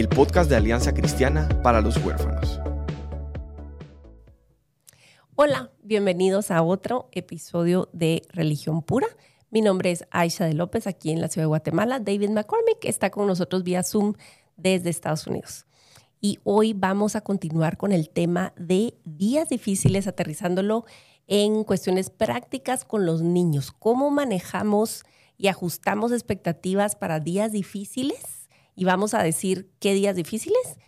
el podcast de Alianza Cristiana para los Huérfanos. Hola, bienvenidos a otro episodio de Religión Pura. Mi nombre es Aisha de López, aquí en la ciudad de Guatemala. David McCormick está con nosotros vía Zoom desde Estados Unidos. Y hoy vamos a continuar con el tema de días difíciles, aterrizándolo en cuestiones prácticas con los niños. ¿Cómo manejamos y ajustamos expectativas para días difíciles? Y vamos a decir qué días difíciles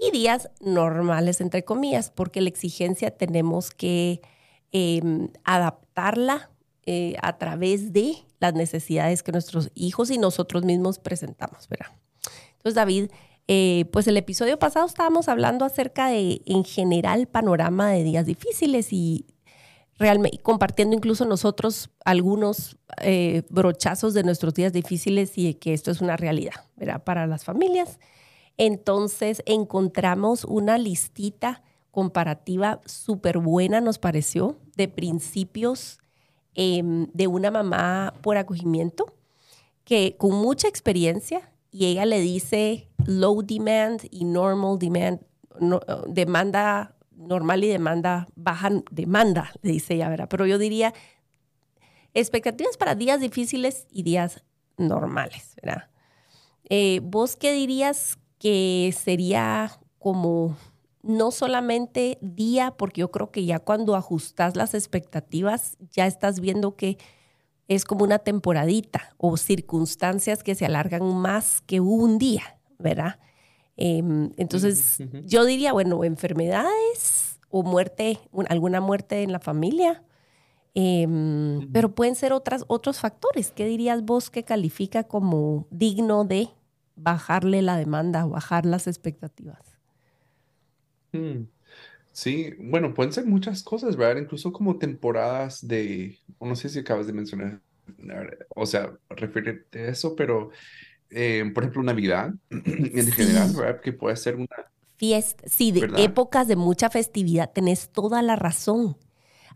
y días normales, entre comillas, porque la exigencia tenemos que em, adaptarla eh, a través de las necesidades que nuestros hijos y nosotros mismos presentamos, ¿verdad? Entonces, David, eh, pues el episodio pasado estábamos hablando acerca de, en general, panorama de días difíciles y realmente compartiendo incluso nosotros algunos eh, brochazos de nuestros días difíciles y que esto es una realidad ¿verdad? para las familias. Entonces encontramos una listita comparativa súper buena, nos pareció, de principios em, de una mamá por acogimiento que con mucha experiencia y ella le dice low demand y normal demand, demanda normal y demanda baja demanda, le dice ella, ¿verdad? Pero yo diría expectativas para días difíciles y días normales, ¿verdad? Eh, ¿Vos qué dirías que sería como no solamente día, porque yo creo que ya cuando ajustas las expectativas, ya estás viendo que es como una temporadita o circunstancias que se alargan más que un día, ¿verdad? Em, entonces, yo diría, bueno, enfermedades o muerte, alguna muerte en la familia, em, pero pueden ser otras, otros factores. ¿Qué dirías vos que califica como digno de bajarle la demanda, bajar las expectativas? Mm, sí, bueno, pueden ser muchas cosas, ¿verdad? Incluso como temporadas de, no sé si acabas de mencionar, o sea, referirte a eso, pero eh, por ejemplo, Navidad en general, ¿verdad? Que puede ser una... Fiesta, sí, de épocas de mucha festividad, tenés toda la razón.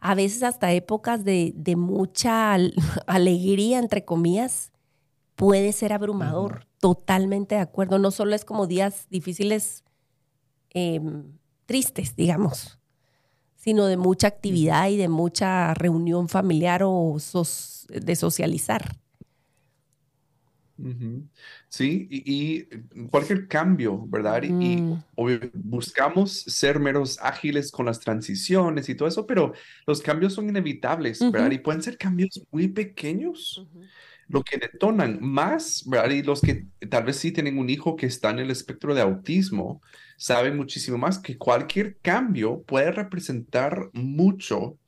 A veces hasta épocas de, de mucha alegría, entre comillas, puede ser abrumador. Totalmente de acuerdo. No solo es como días difíciles, em, tristes, digamos, sino de mucha actividad y de mucha reunión familiar o de socializar. Sí, y, cualquier cambio, ¿verdad? Y, mm. buscamos ser menos ágiles con las transiciones y todo eso, pero los cambios son inevitables, ¿verdad? Y pueden ser cambios muy pequeños, lo que detonan más, ¿verdad? Y los que tal vez sí tienen un hijo que está en el espectro de autismo, saben muchísimo más que cualquier cambio puede representar mucho,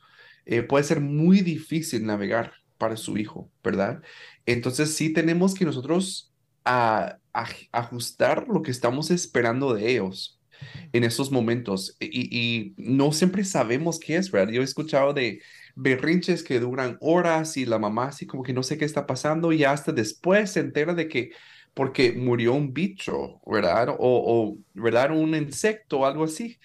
eh, puede ser muy difícil navegar para su hijo, ¿verdad? Entonces sí tenemos que nosotros a, ajustar lo que estamos esperando de ellos en esos momentos y, no siempre sabemos qué es, ¿verdad? Yo he escuchado de berrinches que duran horas y la mamá así como que no sé qué está pasando y hasta después se entera de que porque murió un bicho, ¿verdad? O, ¿verdad? Un insecto o algo así.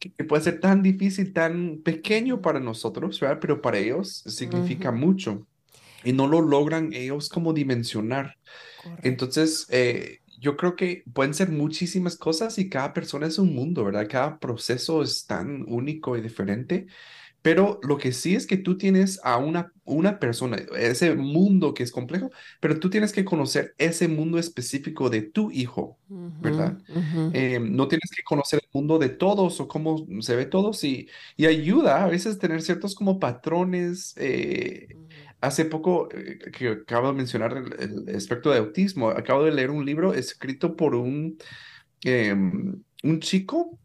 Que, puede ser tan difícil, tan pequeño para nosotros, ¿verdad? Pero para ellos significa mucho y no lo logran ellos como dimensionar. Entonces, eh, yo creo que pueden ser muchísimas cosas y cada persona es un mundo, ¿verdad? Cada proceso es tan único y diferente. Pero lo que sí es que tú tienes a una, una persona, ese mundo que es complejo, pero tú tienes que conocer ese mundo específico de tu hijo, ¿verdad? Eh, no tienes que conocer el mundo de todos o cómo se ve todos y, y ayuda a veces tener ciertos como patrones eh, Hace poco, eh, que acabo de mencionar el, aspecto de autismo, acabo de leer un libro escrito por un, em, un chico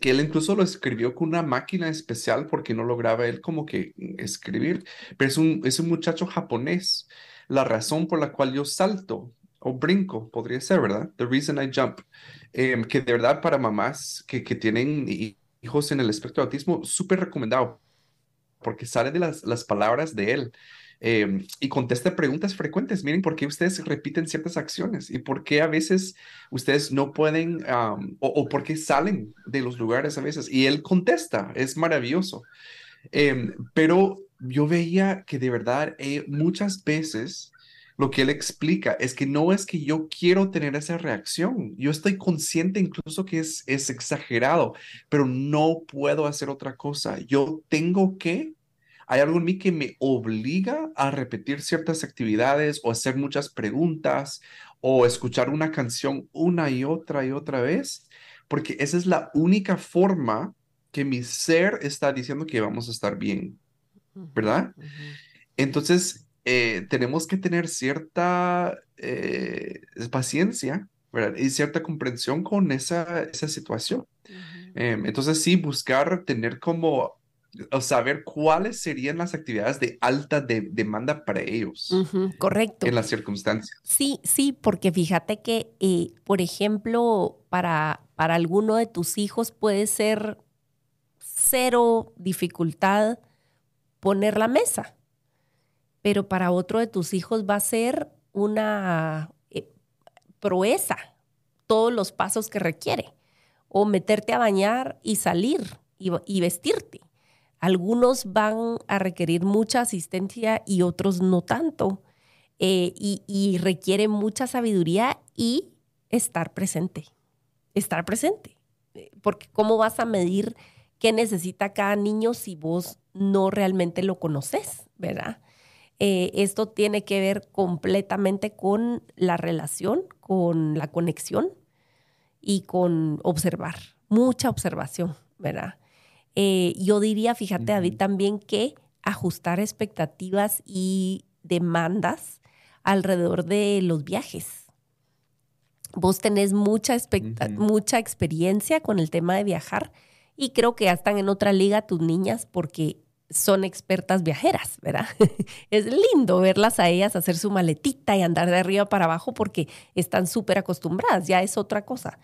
que él incluso lo escribió con una máquina especial porque no lograba él como que escribir, pero es un, es un muchacho japonés. La razón por la cual yo salto o brinco, podría ser, ¿verdad? The reason I jump. em, que de verdad para mamás que, que tienen hijos en el espectro de autismo, súper recomendado, porque sale de las, las palabras de él. Em, y contesta preguntas frecuentes. Miren, ¿por qué ustedes repiten ciertas acciones? ¿Y por qué a veces ustedes no pueden, o, por qué salen de los lugares a veces? Y él contesta, es maravilloso. Em, pero yo veía que de verdad eh, muchas veces lo que él explica es que no es que yo quiero tener esa reacción, yo estoy consciente incluso que es, es exagerado, pero no puedo hacer otra cosa. Yo tengo que hay algo en mí que me obliga a repetir ciertas actividades o hacer muchas preguntas o escuchar una canción una y otra y otra vez, porque esa es la única forma que mi ser está diciendo que vamos a estar bien, ¿verdad? Entonces, eh, tenemos que tener cierta eh, paciencia, ¿verdad? Y cierta comprensión con esa, esa situación. Em, entonces, sí, buscar tener como o saber cuáles serían las actividades de alta demanda para ellos. correcto. En las circunstancias. Sí, sí, porque fíjate que, eh, por ejemplo, para, para alguno de tus hijos puede ser cero dificultad poner la mesa, pero para otro de tus hijos va a ser una eh, proeza todos los pasos que requiere, o meterte a bañar y salir y vestirte algunos van a requerir mucha asistencia y otros no tanto. Eh, y, y requiere mucha sabiduría y estar presente. Estar presente. Eh, porque ¿cómo vas a medir qué necesita cada niño si vos no realmente lo conoces, verdad? Eh, esto tiene que ver completamente con la relación, con la conexión y con observar, mucha observación, ¿verdad? Eh, yo diría, fíjate David, también que ajustar expectativas y demandas alrededor de los viajes. Vos tenés mucha, mucha experiencia con el tema de viajar y creo que ya están en otra liga tus niñas porque son expertas viajeras, ¿verdad? es lindo verlas a ellas hacer su maletita y andar de arriba para abajo porque están súper acostumbradas, ya es otra cosa.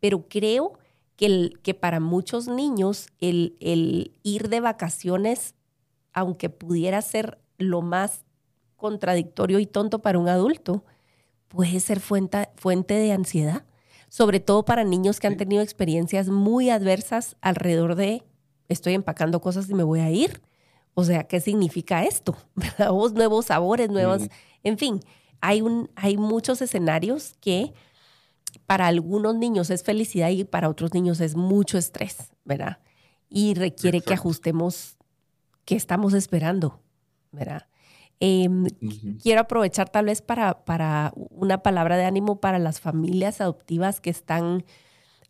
Pero creo que, para muchos niños el, ir de vacaciones, aunque pudiera ser lo más contradictorio y tonto para un adulto, puede ser fuente, fuente de ansiedad, sobre todo para niños que han tenido experiencias muy adversas alrededor de estoy empacando cosas y me voy a ir. O sea, ¿qué significa esto? nuevos sabores, nuevos, en fin, hay, un, hay muchos escenarios que para algunos niños es felicidad y para otros niños es mucho estrés, ¿verdad? Y requiere que ajustemos qué estamos esperando, ¿verdad? Em, quiero aprovechar tal vez para, para una palabra de ánimo para las familias adoptivas que están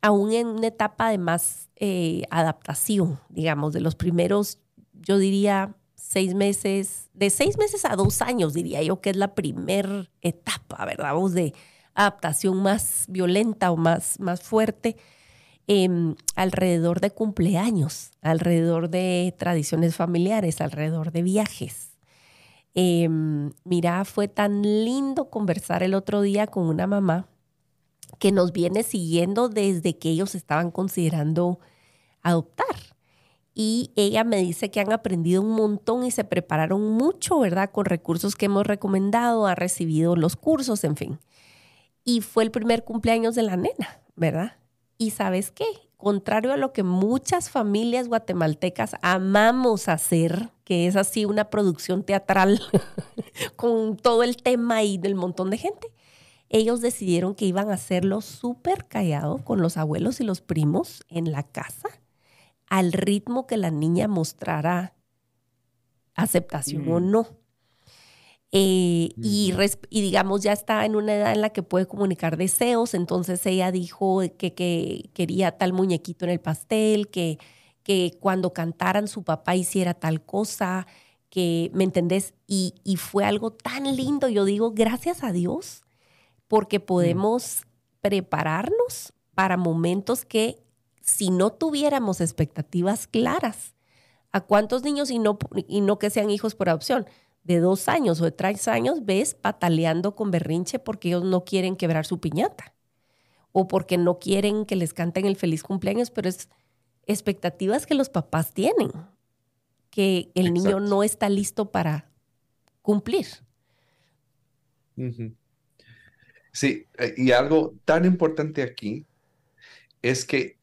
aún en una etapa de más eh, adaptación, digamos, de los primeros, yo diría, seis meses, de seis meses a dos años, diría yo, que es la primera etapa, ¿verdad? Vos de adaptación más violenta o más, más fuerte em, alrededor de cumpleaños, alrededor de tradiciones familiares, alrededor de viajes. Em, mira, fue tan lindo conversar el otro día con una mamá que nos viene siguiendo desde que ellos estaban considerando adoptar. Y ella me dice que han aprendido un montón y se prepararon mucho, ¿verdad? Con recursos que hemos recomendado, ha recibido los cursos, en fin y fue el primer cumpleaños de la nena, ¿verdad? Y sabes qué, contrario a lo que muchas familias guatemaltecas amamos hacer, que es así una producción teatral con todo el tema y del montón de gente, ellos decidieron que iban a hacerlo súper callado con los abuelos y los primos en la casa, al ritmo que la niña mostrara aceptación o mm. no. Eh, y, digamos ya está en una edad en la que puede comunicar deseos, entonces ella dijo que, que quería tal muñequito en el pastel, que, que cuando cantaran su papá hiciera tal cosa, que, ¿me entendés? Y, y fue algo tan lindo, yo digo, gracias a Dios, porque mm. podemos prepararnos para momentos que si no tuviéramos expectativas claras, ¿a cuántos niños y no, y no que sean hijos por adopción? De dos años o de tres años ves pataleando con berrinche porque ellos no quieren quebrar su piñata. o porque no quieren que les canten el feliz cumpleaños, pero es expectativas que los papás tienen, que el niño no está listo para cumplir. Sí, eh, y algo tan importante aquí es que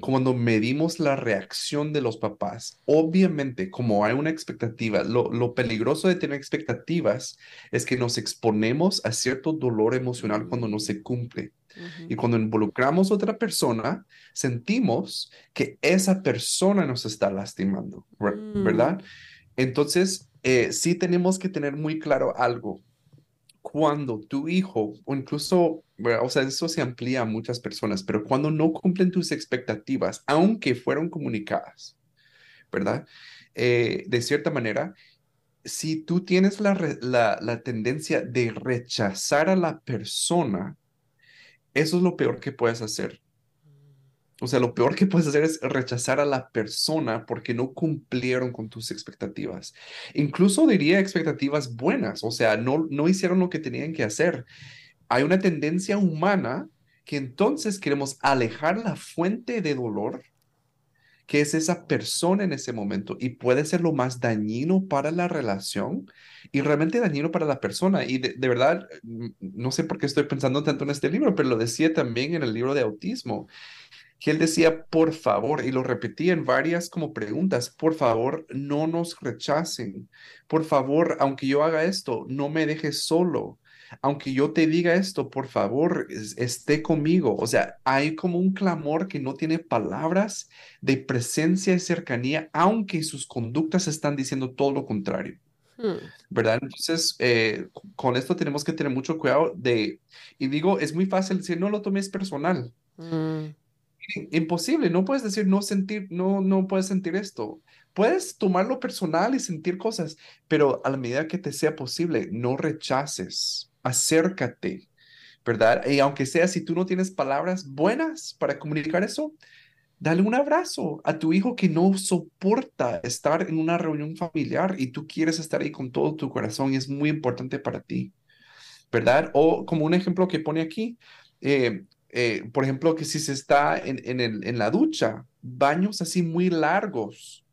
cuando medimos la reacción de los papás, obviamente como hay una expectativa, lo, peligroso de tener expectativas es que nos exponemos a cierto dolor emocional cuando no se cumple. Y cuando involucramos a otra persona, sentimos que esa persona nos está lastimando, mm. ¿verdad? Entonces, eh, sí tenemos que tener muy claro algo cuando tu hijo, o incluso, o sea, eso se amplía a muchas personas, pero cuando no cumplen tus expectativas, aunque fueron comunicadas, ¿verdad? Eh, de cierta manera, si tú tienes la, la tendencia de rechazar a la persona, eso es lo peor que puedes hacer. O sea, lo peor que puedes hacer es rechazar a la persona porque no cumplieron con tus expectativas. Incluso diría expectativas buenas, o sea, no, no hicieron lo que tenían que hacer. Hay una tendencia humana que entonces queremos alejar la fuente de dolor que es esa persona en ese momento y puede ser lo más dañino para la relación y realmente dañino para la persona. Y de, de, verdad, no sé por qué estoy pensando tanto en este libro, pero lo decía también en el libro de autismo que él decía, por favor, y lo repetía en varias como preguntas, por favor, no nos rechacen. Por favor, aunque yo haga esto, no me dejes solo. Aunque yo te diga esto, por favor, esté conmigo. O sea, hay como un clamor que no tiene palabras de presencia y cercanía, aunque sus conductas están diciendo todo lo contrario. Hmm. ¿Verdad? Entonces, eh, con esto tenemos que tener mucho cuidado de, y digo, es muy fácil decir, no lo tomes personal. Hmm imposible, no puedes decir no sentir, no, no puedes sentir esto. Puedes tomarlo personal y sentir cosas, pero a la medida que te sea posible, no rechaces, acércate, ¿verdad? Y aunque sea si tú no tienes palabras buenas para comunicar eso, dale un abrazo a tu hijo que no soporta estar en una reunión familiar y tú quieres estar ahí con todo tu corazón y es muy importante para ti, ¿verdad? O como un ejemplo que pone aquí, eh, eh, por ejemplo, que si se está en, en, el, en la ducha, baños así muy largos.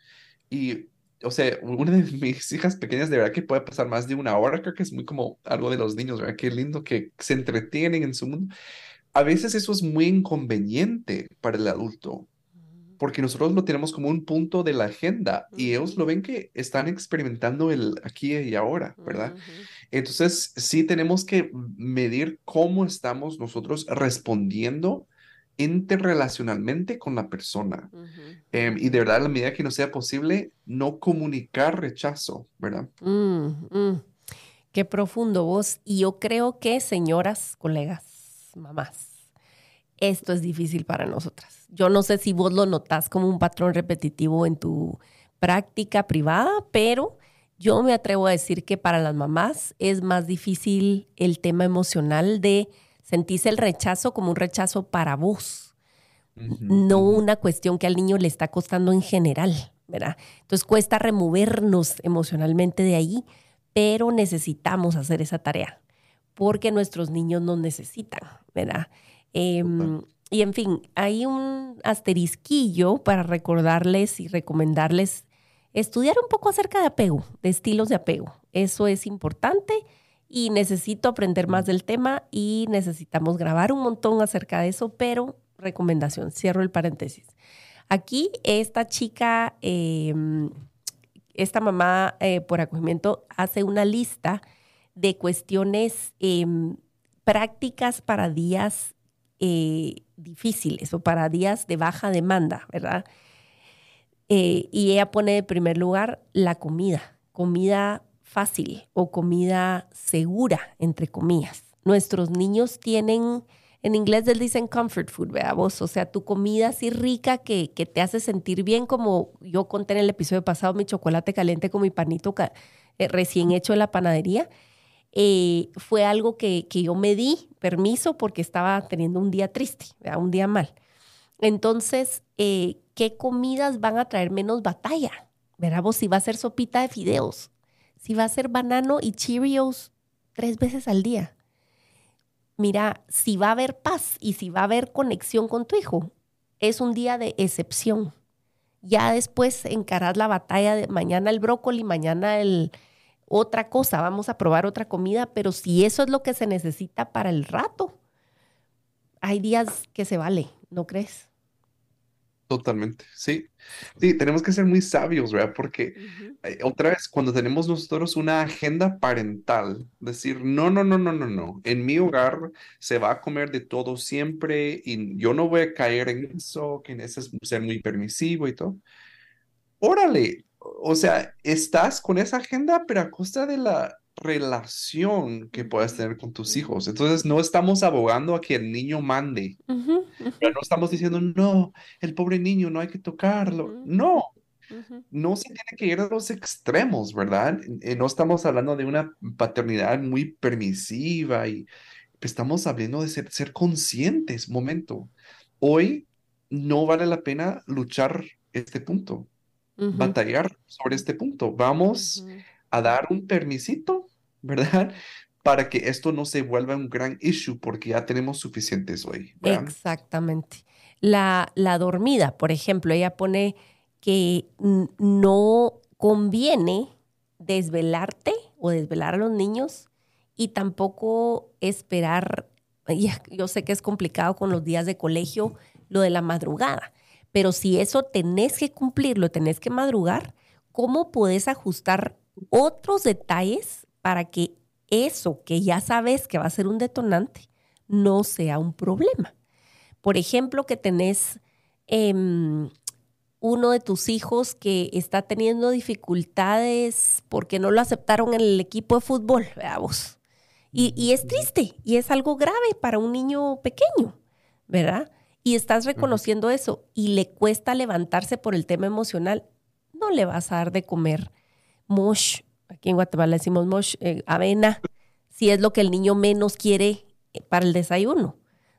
Y, o sea, una de mis hijas pequeñas de verdad que puede pasar más de una hora, creo que es muy como algo de los niños, ¿verdad? Qué lindo que se entretienen en su mundo. A veces eso es muy inconveniente para el adulto, porque nosotros lo tenemos como un punto de la agenda y ellos lo ven que están experimentando el aquí y ahora, ¿verdad? Entonces, sí tenemos que medir cómo estamos nosotros respondiendo interrelacionalmente con la persona. Em, y de verdad, a la medida que no sea posible, no comunicar rechazo, ¿verdad? Mm, mm. Qué profundo vos. Y yo creo que, señoras, colegas, mamás, esto es difícil para nosotras. Yo no sé si vos lo notás como un patrón repetitivo en tu práctica privada, pero yo me atrevo a decir que para las mamás es más difícil el tema emocional de sentirse el rechazo como un rechazo para vos, no una cuestión que al niño le está costando en general, ¿verdad? Entonces cuesta removernos emocionalmente de ahí, pero necesitamos hacer esa tarea porque nuestros niños nos necesitan, ¿verdad? Em, y en fin, hay un asterisquillo para recordarles y recomendarles estudiar un poco acerca de apego, de estilos de apego. Eso es importante y necesito aprender más del tema y necesitamos grabar un montón acerca de eso, pero recomendación, cierro el paréntesis. Aquí esta chica, em, esta mamá eh, por acogimiento hace una lista de cuestiones em, prácticas para días eh, difíciles o para días de baja demanda, ¿verdad? Eh, y ella pone de primer lugar la comida, comida fácil o comida segura, entre comillas. Nuestros niños tienen, en inglés les dicen comfort food, ¿verdad vos? O sea, tu comida así rica que, que te hace sentir bien, como yo conté en el episodio pasado, mi chocolate caliente con mi panito eh, recién hecho en la panadería eh, fue algo que, yo me di permiso porque estaba teniendo un día triste, un día mal. Entonces, eh, ¿qué comidas van a traer menos batalla? Veramos si va a ser sopita de fideos, si va a ser banano y Cheerios tres veces al día. mira, si va a haber paz y si va a haber conexión con tu hijo, es un día de excepción. Ya después encarás la batalla de mañana el brócoli, mañana el otra cosa, vamos a probar otra comida, pero si eso es lo que se necesita para el rato, hay días que se vale, ¿no crees? Totalmente, sí. Sí, tenemos que ser muy sabios, ¿verdad? Porque eh, otra vez, cuando tenemos nosotros una agenda parental, decir, no, no, no, no, no, no, en mi hogar se va a comer de todo siempre y yo no voy a caer en eso, que en eso es ser muy permisivo y todo. Órale, o sea, estás con esa agenda, pero a costa de la relación que puedas tener con tus hijos. Entonces, no estamos abogando a que el niño mande. Pero no estamos diciendo, no, el pobre niño no hay que tocarlo. No, no se tiene que ir a los extremos, ¿verdad? Eh, no estamos hablando de una paternidad muy permisiva y estamos hablando de ser, ser conscientes. Momento, hoy no vale la pena luchar este punto, batallar sobre este punto. Vamos a dar un permisito, ¿verdad? Para que esto no se vuelva un gran issue porque ya tenemos suficientes hoy. Exactamente. La, la dormida, por ejemplo, ella pone que no conviene desvelarte o desvelar a los niños y tampoco esperar, yo sé que es complicado con los días de colegio, lo de la madrugada, pero si eso tenés que cumplirlo, tenés que madrugar, ¿cómo puedes ajustar otros detalles para que eso que ya sabes que va a ser un detonante no sea un problema. Por ejemplo, que tenés em, uno de tus hijos que está teniendo dificultades porque no lo aceptaron en el equipo de fútbol, veamos. Y, y es triste y es algo grave para un niño pequeño, ¿verdad? Y estás reconociendo eso y le cuesta levantarse por el tema emocional, no le vas a dar de comer mosh, aquí en Guatemala decimos mosh, eh, avena, si es lo que el niño menos quiere eh, para el desayuno.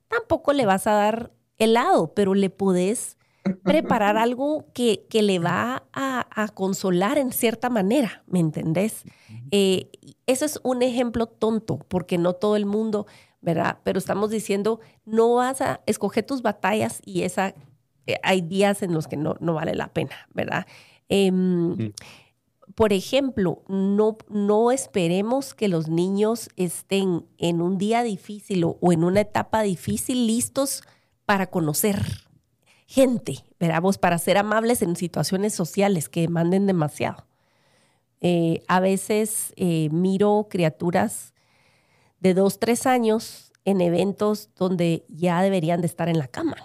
Tampoco le vas a dar helado, pero le puedes preparar algo que, que le va a, consolar en cierta manera, ¿me entendés? Eh, eso es un ejemplo tonto, porque no todo el mundo, ¿verdad? Pero estamos diciendo, no vas a escoger tus batallas y esa, hay días en los que no, no vale la pena, ¿verdad? Em, por ejemplo, no, no esperemos que los niños estén en un día difícil o, en una etapa difícil listos para conocer gente, veramos, para ser amables en situaciones sociales que demanden demasiado. Eh, a veces eh, miro criaturas de dos, tres años en eventos donde ya deberían de estar en la cama.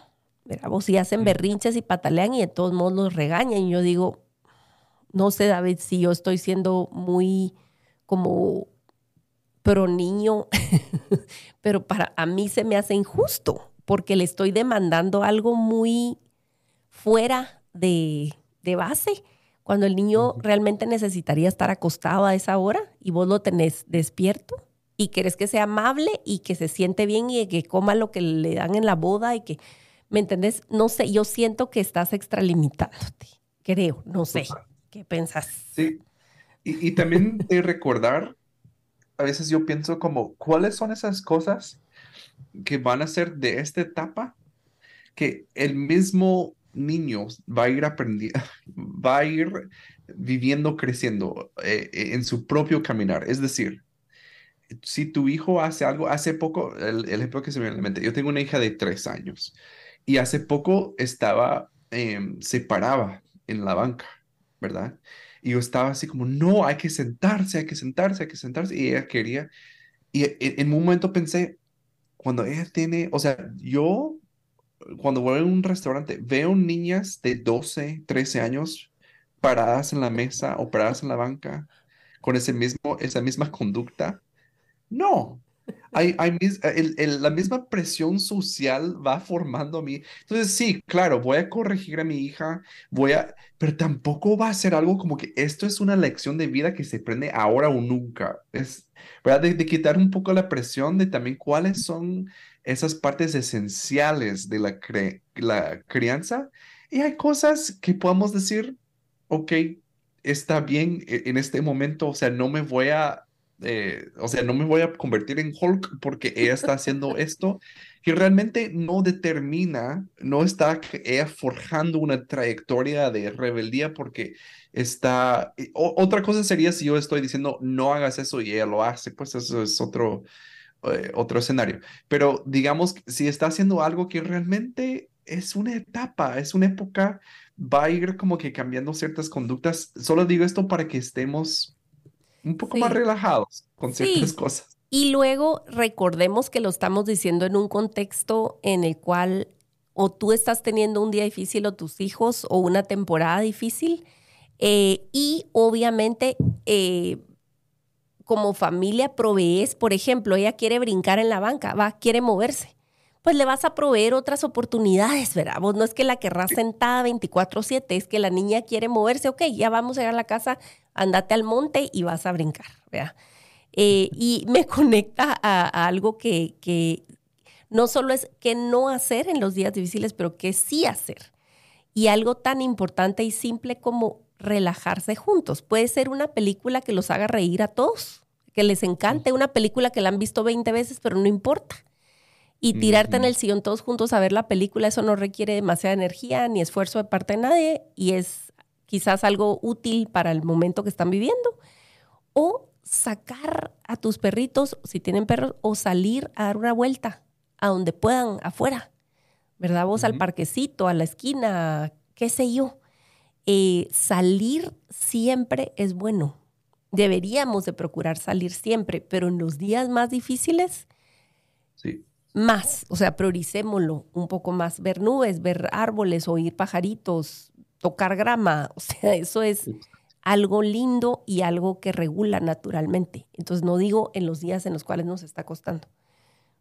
Veramos, y hacen berrinches y patalean y de todos modos los regañan. Y yo digo, no sé, David, si yo estoy siendo muy como pro niño, pero para a mí se me hace injusto porque le estoy demandando algo muy fuera de, base, cuando el niño realmente necesitaría estar acostado a esa hora y vos lo tenés despierto y querés que sea amable y que se siente bien y que coma lo que le dan en la boda y que, ¿me entendés? No sé, yo siento que estás extralimitándote, creo, no sé. ¿Qué pensás? Sí. Y, también de recordar, a veces yo pienso como, ¿cuáles son esas cosas que van a ser de esta etapa que el mismo niño va a ir aprendiendo, va a ir viviendo, creciendo eh, eh, en su propio caminar? Es decir, si tu hijo hace algo, hace poco, el, ejemplo que se me viene a la mente, yo tengo una hija de tres años y hace poco estaba, em, se paraba en la banca ¿verdad? Y yo estaba así como, no, hay que sentarse, hay que sentarse, hay que sentarse. Y ella quería. Y e, en, un momento pensé, cuando ella tiene, o sea, yo, cuando voy a un restaurante, veo niñas de 12, 13 años paradas en la mesa o paradas en la banca con ese mismo, esa misma conducta. No, hay, hay la misma presión social va formando a mí. Entonces, sí, claro, voy a corregir a mi hija, voy a, pero tampoco va a ser algo como que esto es una lección de vida que se prende ahora o nunca. Es, ¿verdad? De, quitar un poco la presión de también cuáles son esas partes esenciales de la, la crianza. Y hay cosas que podamos decir, ok, está bien e, en este momento, o sea, no me voy a eh, o sea, no me voy a convertir en Hulk porque ella está haciendo esto, que realmente no determina, no está ella forjando una trayectoria de rebeldía porque está, otra cosa sería si yo estoy diciendo no hagas eso y ella lo hace, pues eso es otro, eh, otro escenario. Pero digamos, si está haciendo algo que realmente es una etapa, es una época, va a ir como que cambiando ciertas conductas. Solo digo esto para que estemos un poco más relajados con ciertas cosas. Y luego recordemos que lo estamos diciendo en un contexto en el cual o tú estás teniendo un día difícil o tus hijos o una temporada difícil. Eh, y obviamente eh, como familia provees, por ejemplo, ella quiere brincar en la banca, va, quiere moverse, pues le vas a proveer otras oportunidades, ¿verdad? Vos no es que la querrás sentada 24/7, es que la niña quiere moverse, ok, ya vamos a llegar a la casa, andate al monte y vas a brincar, ¿verdad? Eh, y me conecta a, algo que, que no solo es que no hacer en los días difíciles, pero que sí hacer. Y algo tan importante y simple como relajarse juntos. Puede ser una película que los haga reír a todos, que les encante, una película que la han visto 20 veces, pero no importa. Y tirarte en el sillón todos juntos a ver la película, eso no requiere demasiada energía ni esfuerzo de parte de nadie y es quizás algo útil para el momento que están viviendo. O sacar a tus perritos, si tienen perros, o salir a dar una vuelta a donde puedan, afuera, ¿verdad? Vos al parquecito, a la esquina, qué sé yo eh, salir siempre es bueno. Deberíamos de procurar salir siempre, pero en los días más difíciles, sí. Más, o sea, prioricémoslo un poco más, ver nubes, ver árboles, oír pajaritos, tocar grama, o sea, eso es algo lindo y algo que regula naturalmente. Entonces no digo en los días en los cuales nos está costando.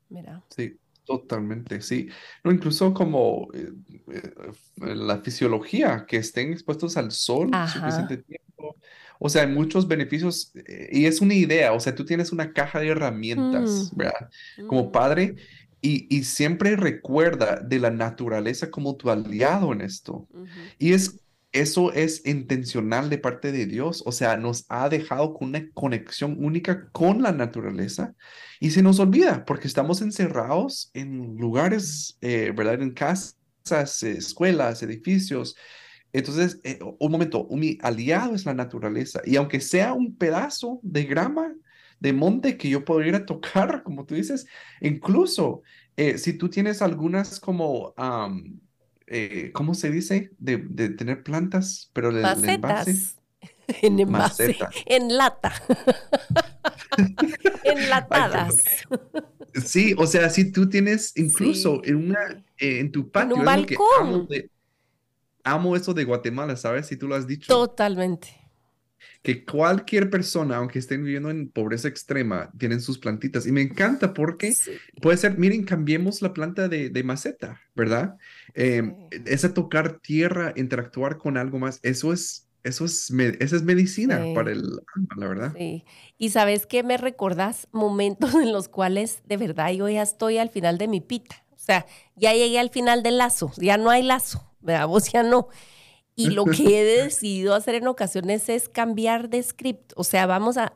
Mira. Sí, Totalmente, sí. No, incluso como eh, eh, la fisiología, que estén expuestos al sol suficiente tiempo. O sea, hay muchos beneficios eh, y es una idea, o sea, tú tienes una caja de herramientas, mm. ¿verdad? Como mm. padre y, y, siempre recuerda de la naturaleza como tu aliado en esto. Y es eso es intencional de parte de Dios, o sea, nos ha dejado con una conexión única con la naturaleza y se nos olvida porque estamos encerrados en lugares, eh, ¿verdad? En casas, escuelas, edificios. Entonces, eh, un momento, mi aliado es la naturaleza y aunque sea un pedazo de grama, de monte que yo ir a tocar, como tú dices, incluso eh, si tú tienes algunas como... Eh, ¿cómo se dice? De, tener plantas, pero el, envase. En envase. En lata. Enlatadas. sí, o sea, si tú tienes incluso en una eh, en tu patio. En un balcón. amo, eso de Guatemala, ¿sabes? Si tú lo has dicho. Totalmente que cualquier persona, aunque estén viviendo en pobreza extrema, tienen sus plantitas. Y me encanta porque puede ser, miren, cambiemos la planta de, maceta, ¿verdad? Eh, ese tocar tierra, interactuar con algo más, eso es, eso es, esa es medicina para el alma, la verdad. Sí. Y sabes que me recordás momentos en los cuales de verdad yo ya estoy al final de mi pita. O sea, ya llegué al final del lazo, ya no hay lazo, ¿verdad? Vos ya no. Y lo que he decidido hacer en ocasiones es cambiar de script. O sea, vamos a,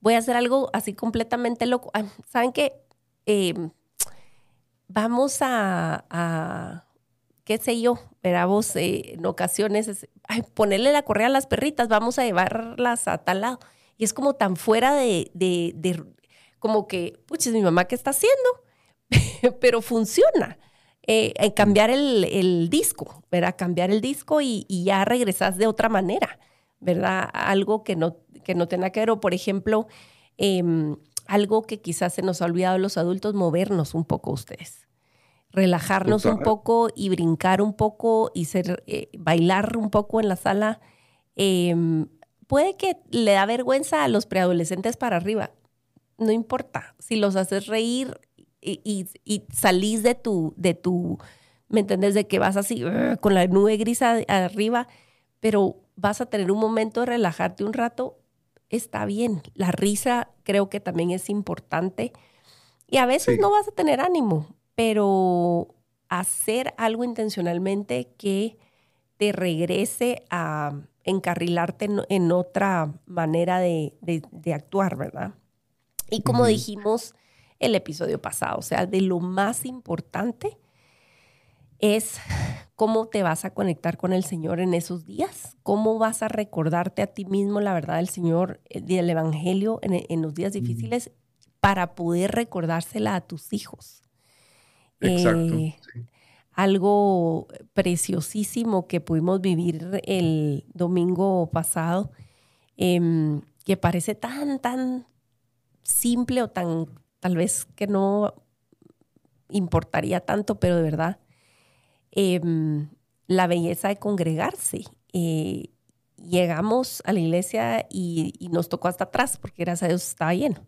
voy a hacer algo así completamente loco. Ah, ¿Saben qué? Em, vamos a, qué sé yo, veramos eh, en ocasiones, ponerle la correa a las perritas, vamos a llevarlas a tal lado. Y es como tan fuera de, de, de como que, puches, mi mamá, ¿qué está haciendo? Pero funciona. Eh, cambiar el, disco, ¿verdad? Cambiar el disco y, ya regresas de otra manera, ¿verdad? Algo que no, que no tenga que ver, o por ejemplo, em, algo que quizás se nos ha olvidado los adultos, movernos un poco ustedes. Relajarnos un poco y brincar un poco y ser, eh, bailar un poco en la sala. Em, puede que le da vergüenza a los preadolescentes para arriba. No importa. Si los haces reír, y, y, salís de tu, de tu, ¿me entendés? De que vas así con la nube gris arriba, pero vas a tener un momento de relajarte un rato, está bien. La risa creo que también es importante. Y a veces no vas a tener ánimo, pero hacer algo intencionalmente que te regrese a encarrilarte en, otra manera de, de, de actuar, ¿verdad? Y como dijimos el episodio pasado, o sea, de lo más importante es cómo te vas a conectar con el Señor en esos días, cómo vas a recordarte a ti mismo la verdad del Señor, eh, del Evangelio en, los días difíciles para poder recordársela a tus hijos. Exacto. Eh, algo preciosísimo que pudimos vivir el domingo pasado, em, que parece tan, tan simple o tan, tal vez que no importaría tanto, pero de verdad, em, la belleza de congregarse. Eh, llegamos a la iglesia y, nos tocó hasta atrás, porque gracias a Dios estaba lleno.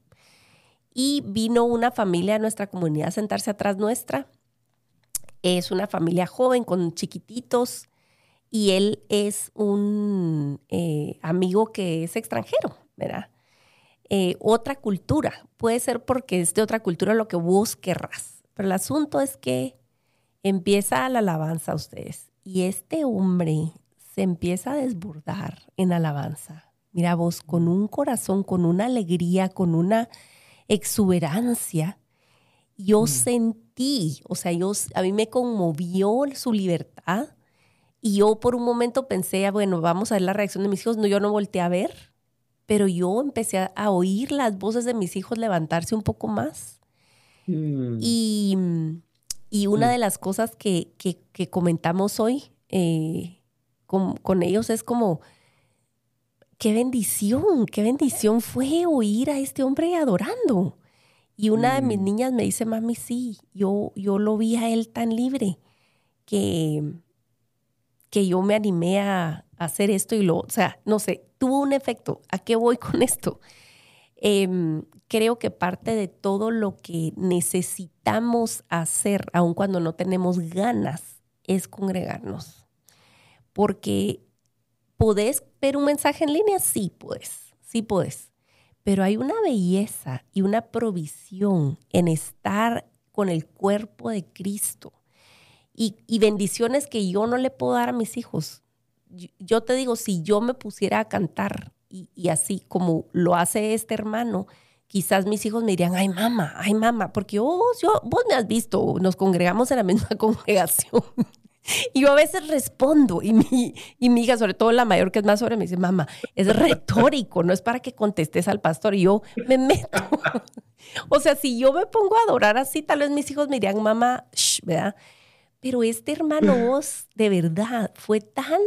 Y vino una familia de nuestra comunidad a sentarse atrás nuestra es una familia joven con chiquititos y él es un eh, amigo que es extranjero, ¿verdad? Eh, otra cultura. Puede ser porque es de otra cultura lo que vos querrás. Pero el asunto es que empieza la alabanza a ustedes y este hombre se empieza a desbordar en alabanza. Mira vos, con un corazón, con una alegría, con una exuberancia yo mm. sentí, o sea, yo, a mí me conmovió su libertad y yo por un momento pensé, ah, bueno, vamos a ver la reacción de mis hijos. No, yo no volteé a ver, pero yo empecé a, oír las voces de mis hijos levantarse un poco más. Mm. Y, y, una mm. de las cosas que, que, comentamos hoy eh, con, con ellos es como, qué bendición, qué bendición fue oír a este hombre adorando. Y una de mis mm. niñas me dice, mami, sí, yo, yo lo vi a él tan libre que, que yo me animé a, hacer esto y lo, o sea, no sé, tuvo un efecto. ¿A qué voy con esto? Em, creo que parte de todo lo que necesitamos hacer, aun cuando no tenemos ganas, es congregarnos. Porque ¿podés ver un mensaje en línea? Sí, puedes, sí puedes pero hay una belleza y una provisión en estar con el cuerpo de Cristo y, bendiciones que yo no le puedo dar a mis hijos. Yo, te digo, si yo me pusiera a cantar y, así como lo hace este hermano, quizás mis hijos me dirían, ay mamá, ay mamá, porque vos, yo, vos me has visto, nos congregamos en la misma congregación. Y yo a veces respondo y mi, y mi hija, sobre todo la mayor que es más sobre, me dice, mamá, es retórico, no es para que contestes al pastor. Y yo me meto. o sea, si yo me pongo a adorar así, tal vez mis hijos me dirían, mamá, ¿verdad? Pero este hermano vos, de verdad, fue tan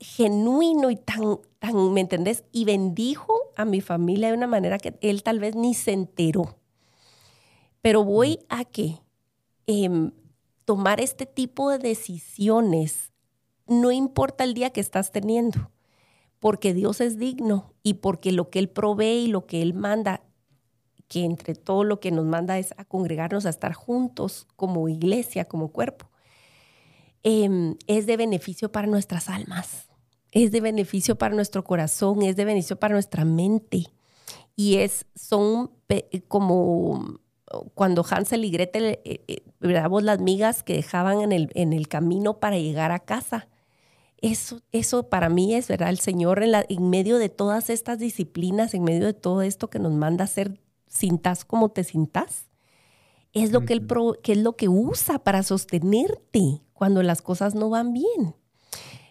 genuino y tan, tan, ¿me entendés? Y bendijo a mi familia de una manera que él tal vez ni se enteró. Pero voy a que eh, tomar este tipo de decisiones, no importa el día que estás teniendo, porque Dios es digno y porque lo que Él provee y lo que Él manda, que entre todo lo que nos manda es a congregarnos, a estar juntos como iglesia, como cuerpo, em, es de beneficio para nuestras almas, es de beneficio para nuestro corazón, es de beneficio para nuestra mente. Y es, son como cuando Hansel y Gretel, eh, eh las migas que dejaban en el, en el camino para llegar a casa. Eso, eso para mí es, ¿verdad? El Señor en, la, en medio de todas estas disciplinas, en medio de todo esto que nos manda hacer, sintas como te sintas, es lo, que, él que es lo que usa para sostenerte cuando las cosas no van bien.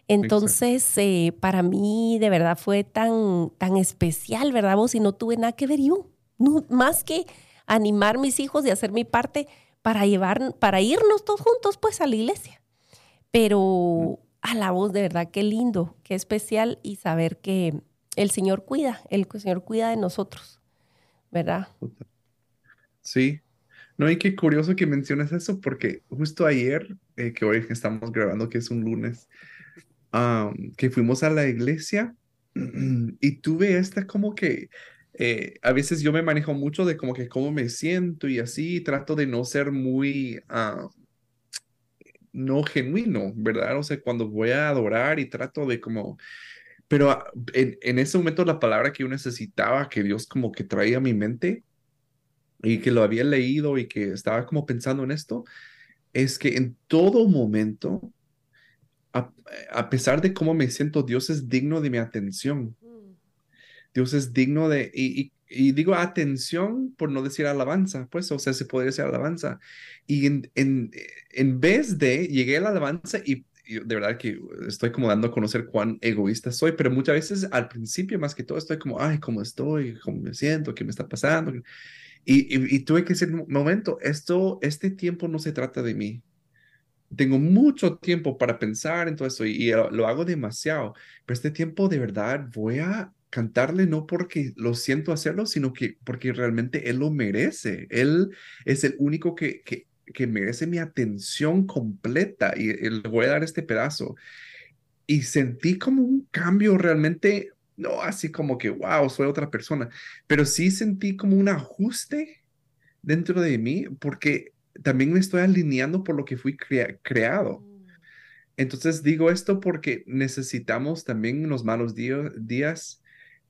Entonces, eh, para mí de verdad fue tan, tan especial, ¿verdad? Vos, y no tuve nada que ver yo. No, más que animar a mis hijos y hacer mi parte para llevar, para irnos todos juntos pues a la iglesia. Pero a la voz de verdad, qué lindo, qué especial y saber que el Señor cuida, el Señor cuida de nosotros, ¿verdad? Sí. No, y qué curioso que menciones eso, porque justo ayer, eh, que hoy estamos grabando, que es un lunes, que fuimos a la iglesia y tuve esta como que eh, a veces yo me manejo mucho de como que cómo me siento y así, trato de no ser muy, ah, no genuino, ¿verdad? O sea, cuando voy a adorar y trato de como, pero ah, en, ese momento la palabra que yo necesitaba, que Dios como que traía a mi mente y que lo había leído y que estaba como pensando en esto, es que en todo momento, a, a pesar de cómo me siento, Dios es digno de mi atención. Dios es digno de, y, y digo atención por no decir alabanza, pues, o sea, se podría decir alabanza. Y en, en, en vez de, llegué a la alabanza y, de verdad que estoy como dando a conocer cuán egoísta soy, pero muchas veces al principio más que todo estoy como, ay, ¿cómo estoy? ¿Cómo me siento? ¿Qué me está pasando? Y, y, tuve que decir, momento, esto, este tiempo no se trata de mí. Tengo mucho tiempo para pensar en todo eso y, y lo hago demasiado, pero este tiempo de verdad voy a cantarle no porque lo siento hacerlo, sino que porque realmente él lo merece. Él es el único que, que, que merece mi atención completa y, le voy a dar este pedazo. Y sentí como un cambio realmente, no así como que, wow, soy otra persona, pero sí sentí como un ajuste dentro de mí porque también me estoy alineando por lo que fui creado. Entonces digo esto porque necesitamos también los malos días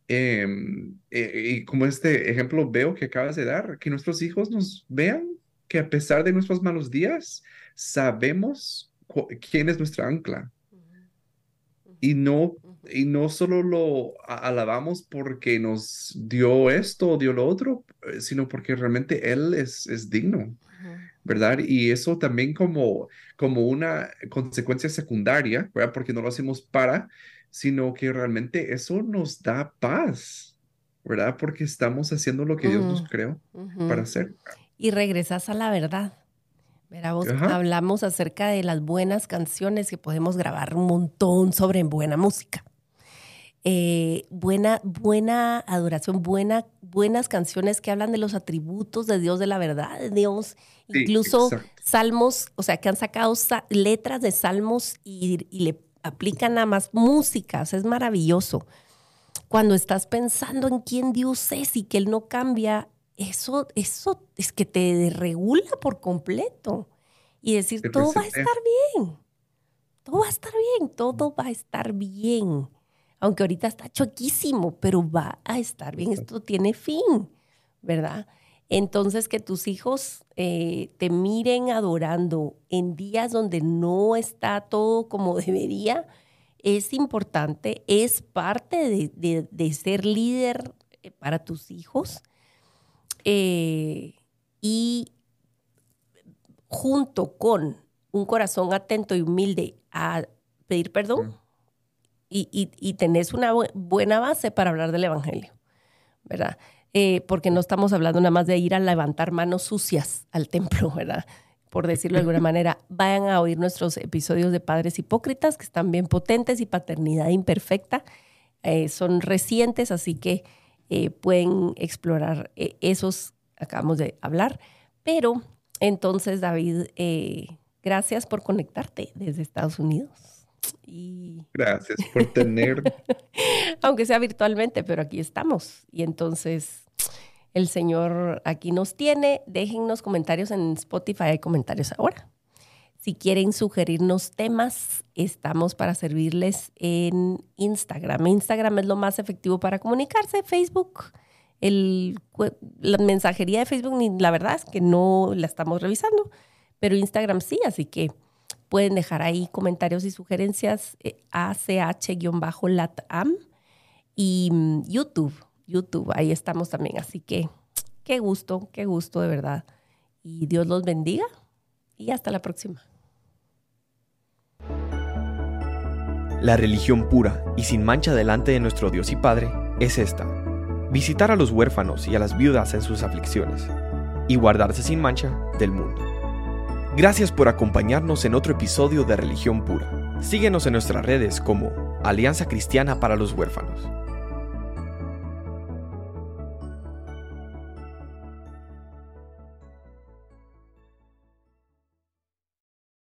Em, eh, y como este ejemplo veo que acabas de dar, que nuestros hijos nos vean que a pesar de nuestros malos días, sabemos quién es nuestra ancla. Y no, y no solo lo alabamos porque nos dio esto o dio lo otro, eh, sino porque realmente Él es, es digno. ¿verdad? Y eso también como, como una consecuencia secundaria, ¿verdad? Porque no lo hacemos para, sino que realmente eso nos da paz, ¿verdad? Porque estamos haciendo lo que Dios nos creó para hacer. Y regresas a la verdad. Verá, hablamos acerca de las buenas canciones que podemos grabar un montón sobre buena música. Eh, buena, buena adoración, buena, buenas canciones que hablan de los atributos de Dios, de la verdad de Dios, incluso salmos, o sea, que han sacado letras de salmos y, y le aplican a más músicas, es maravilloso. Cuando estás pensando en quién Dios es y que Él no cambia, eso, eso es que te regula por completo. Y decir, todo va a estar bien, todo va a estar bien, todo va a estar bien. Aunque ahorita está choquísimo, pero va a estar bien, esto tiene fin, ¿verdad? Entonces, que tus hijos eh, te miren adorando en días donde no está todo como debería, es importante, es parte de, ser líder eh, para tus hijos. Eh, y junto con un corazón atento y humilde a pedir perdón y, y, y tenés una buena base para hablar del Evangelio, ¿verdad? Eh, porque no estamos hablando nada más de ir a levantar manos sucias al templo, ¿verdad? Por decirlo de alguna manera, vayan a oír nuestros episodios de Padres Hipócritas, que están bien potentes, y Paternidad Imperfecta. Eh, son recientes, así que eh, pueden explorar esos, acabamos de hablar. Pero entonces, David, gracias por conectarte desde Estados Unidos. Gracias por tener. Aunque sea virtualmente, pero aquí estamos. Y entonces el Señor aquí nos tiene. Déjennos comentarios en Spotify, hay comentarios ahora. Si quieren sugerirnos temas, estamos para servirles en Instagram. Instagram es lo más efectivo para comunicarse. Facebook, el, la mensajería de Facebook, la verdad es que no la estamos revisando, pero Instagram sí, así que Pueden dejar ahí comentarios y sugerencias eh, ACH-LATAM y mm, YouTube. YouTube, ahí estamos también. Así que qué gusto, qué gusto de verdad. Y Dios los bendiga y hasta la próxima. La religión pura y sin mancha delante de nuestro Dios y Padre es esta. Visitar a los huérfanos y a las viudas en sus aflicciones y guardarse sin mancha del mundo. Gracias por acompañarnos en otro episodio de Religión Pura. Síguenos en nuestras redes como Alianza Cristiana para los Huérfanos.